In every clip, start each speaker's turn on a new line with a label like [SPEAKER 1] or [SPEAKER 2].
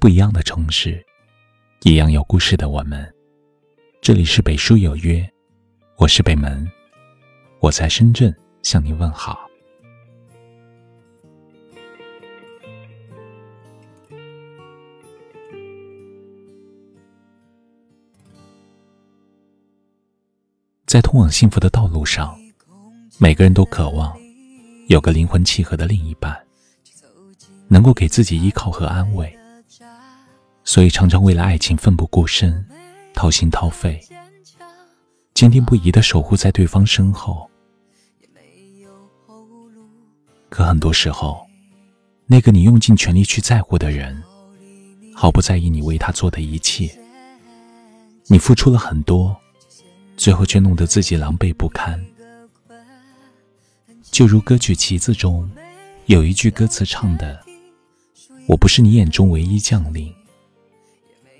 [SPEAKER 1] 不一样的城市，一样有故事的我们。这里是北书有约，我是北门，我在深圳向你问好。在通往幸福的道路上，每个人都渴望有个灵魂契合的另一半，能够给自己依靠和安慰，所以常常为了爱情奋不顾身、掏心掏肺，坚定不移的守护在对方身后。可很多时候，那个你用尽全力去在乎的人，毫不在意你为他做的一切，你付出了很多。最后却弄得自己狼狈不堪，就如歌曲《旗子》中有一句歌词唱的：“我不是你眼中唯一将领，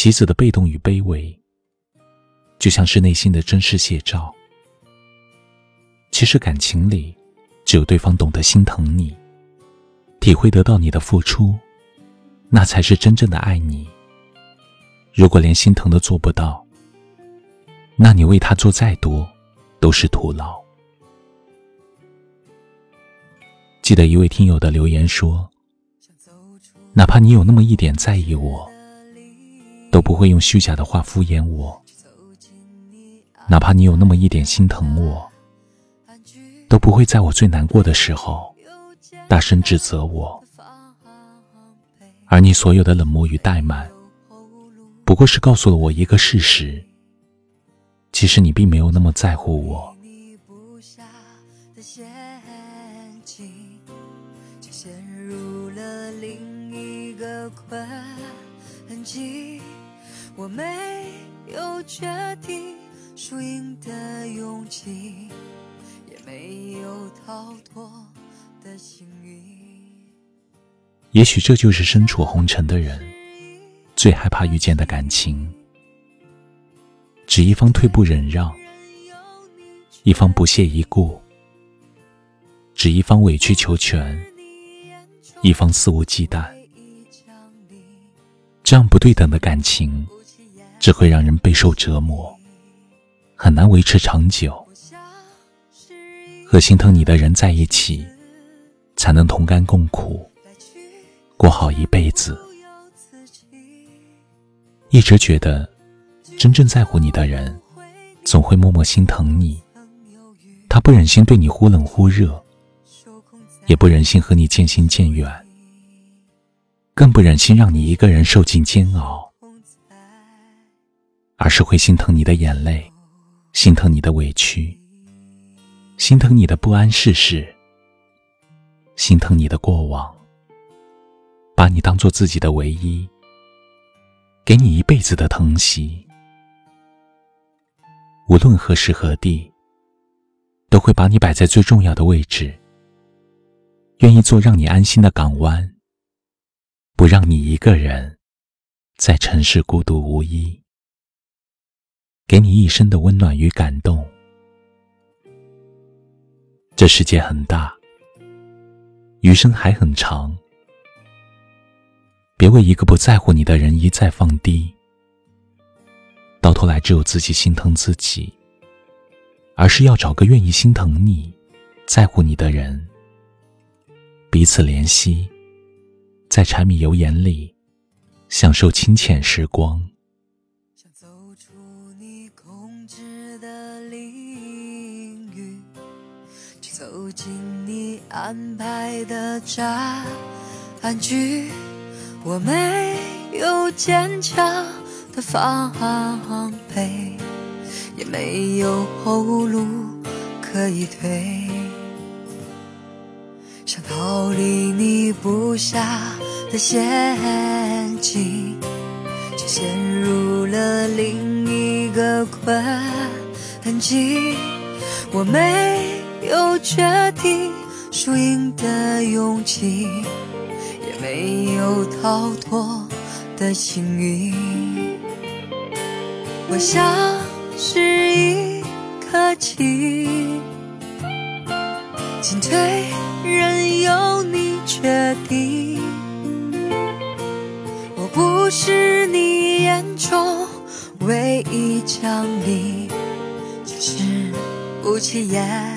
[SPEAKER 2] 棋
[SPEAKER 1] 子的被动与卑微，就像是内心的真实写照。其实感情里，只有对方懂得心疼你，体会得到你的付出，那才是真正的爱你。如果连心疼都做不到，那你为他做再多。都是徒劳。记得一位听友的留言说：“哪怕你有那么一点在意我，都不会用虚假的话敷衍我；哪怕你有那么一点心疼我，都不会在我最难过的时候大声指责我。而你所有的冷漠与怠慢，不过是告诉了我一个事实。”其实你并没有那么在乎我。
[SPEAKER 2] 我没有决定输赢的勇气，也没有逃脱的幸运。
[SPEAKER 1] 也许这就是身处红尘的人最害怕遇见的感情。只一方退步忍让，一方不屑一顾；只一方委曲求全，一方肆无忌惮。这样不对等的感情，只会让人备受折磨，很难维持长久。和心疼你的人在一起，才能同甘共苦，过好一辈子。一直觉得。真正在乎你的人，总会默默心疼你。他不忍心对你忽冷忽热，也不忍心和你渐行渐远，更不忍心让你一个人受尽煎熬，而是会心疼你的眼泪，心疼你的委屈，心疼你的不谙世事，心疼你的过往，把你当做自己的唯一，给你一辈子的疼惜。无论何时何地，都会把你摆在最重要的位置，愿意做让你安心的港湾，不让你一个人在城市孤独无依，给你一生的温暖与感动。这世界很大，余生还很长，别为一个不在乎你的人一再放低。到头来，只有自己心疼自己，而是要找个愿意心疼你、在乎你的人，彼此怜惜，在柴米油盐里享受清浅时光。
[SPEAKER 2] 走进你安排的战局，我没有坚强。的防备，也没有后路可以退。想逃离你布下的陷阱，却陷入了另一个困境。我没有决定输赢的勇气，也没有逃脱的幸运。我像是一颗棋，进退任由你决定。我不是你眼中唯一奖励，只是。不起眼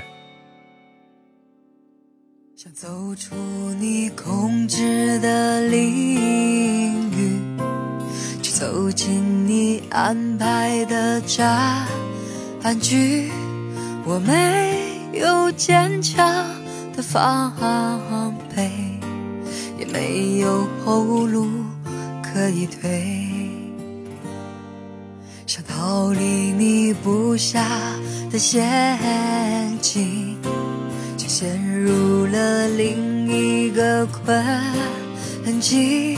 [SPEAKER 2] 想走出你控制的领域，去走进你安排的战局。我没有坚强的防备，也没有后路可以退。想逃离你布下的陷阱。陷入了另一个困境，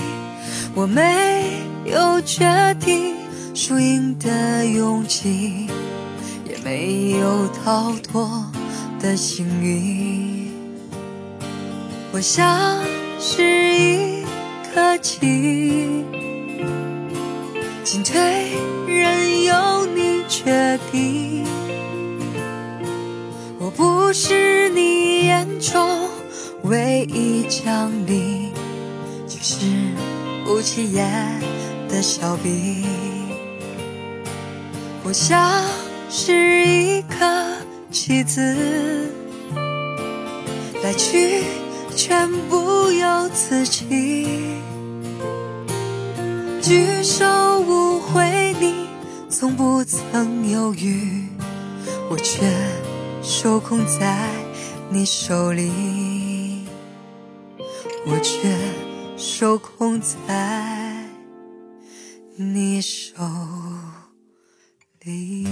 [SPEAKER 2] 我没有决定输赢的勇气，也没有逃脱的幸运。我像是一颗棋，进退任由你决定。我不是你中唯一奖励，只是不起眼的小兵。我像是一颗棋子，来去全不由自己。举手无回，你从不曾犹豫，我却。受控在你手里，我却手控在你手里。